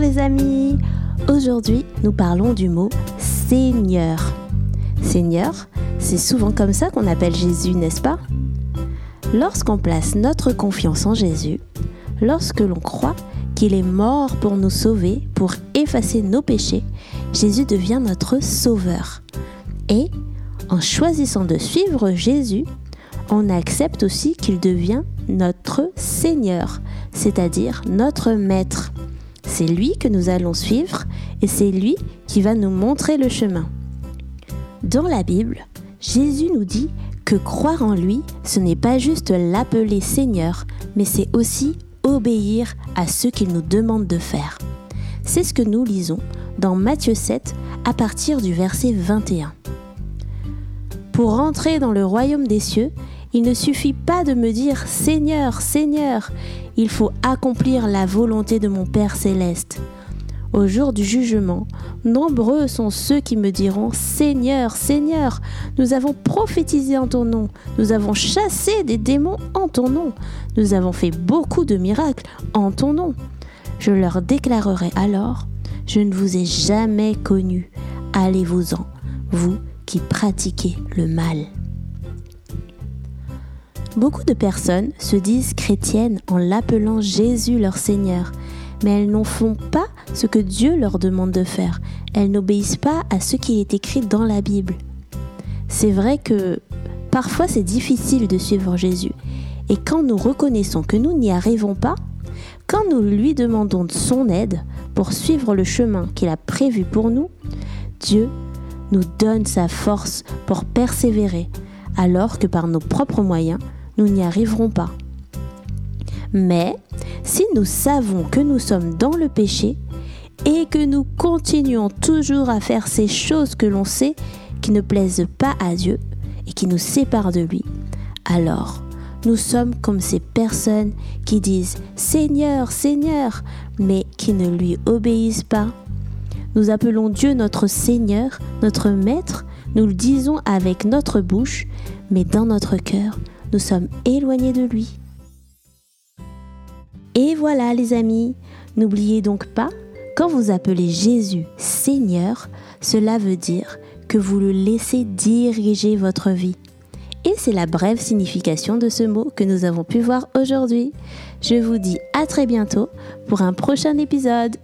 les amis Aujourd'hui, nous parlons du mot Seigneur. Seigneur, c'est souvent comme ça qu'on appelle Jésus, n'est-ce pas? Lorsqu'on place notre confiance en Jésus, lorsque l'on croit qu'il est mort pour nous sauver, pour effacer nos péchés, Jésus devient notre sauveur. Et en choisissant de suivre Jésus, on accepte aussi qu'il devient notre Seigneur, c'est-à-dire notre Maître. C'est lui que nous allons suivre et c'est lui qui va nous montrer le chemin. Dans la Bible, Jésus nous dit que croire en lui, ce n'est pas juste l'appeler Seigneur, mais c'est aussi obéir à ce qu'il nous demande de faire. C'est ce que nous lisons dans Matthieu 7 à partir du verset 21. Pour entrer dans le royaume des cieux, il ne suffit pas de me dire Seigneur, Seigneur, il faut accomplir la volonté de mon Père céleste. Au jour du jugement, nombreux sont ceux qui me diront Seigneur, Seigneur, nous avons prophétisé en ton nom, nous avons chassé des démons en ton nom, nous avons fait beaucoup de miracles en ton nom. Je leur déclarerai alors Je ne vous ai jamais connu, allez-vous-en, vous qui pratiquez le mal. Beaucoup de personnes se disent chrétiennes en l'appelant Jésus leur Seigneur, mais elles n'en font pas ce que Dieu leur demande de faire. Elles n'obéissent pas à ce qui est écrit dans la Bible. C'est vrai que parfois c'est difficile de suivre Jésus. Et quand nous reconnaissons que nous n'y arrivons pas, quand nous lui demandons de son aide pour suivre le chemin qu'il a prévu pour nous, Dieu nous donne sa force pour persévérer, alors que par nos propres moyens, nous n'y arriverons pas. Mais si nous savons que nous sommes dans le péché et que nous continuons toujours à faire ces choses que l'on sait qui ne plaisent pas à Dieu et qui nous séparent de lui, alors nous sommes comme ces personnes qui disent Seigneur, Seigneur, mais qui ne lui obéissent pas. Nous appelons Dieu notre Seigneur, notre Maître, nous le disons avec notre bouche, mais dans notre cœur, nous sommes éloignés de lui. Et voilà les amis, n'oubliez donc pas, quand vous appelez Jésus Seigneur, cela veut dire que vous le laissez diriger votre vie. Et c'est la brève signification de ce mot que nous avons pu voir aujourd'hui. Je vous dis à très bientôt pour un prochain épisode.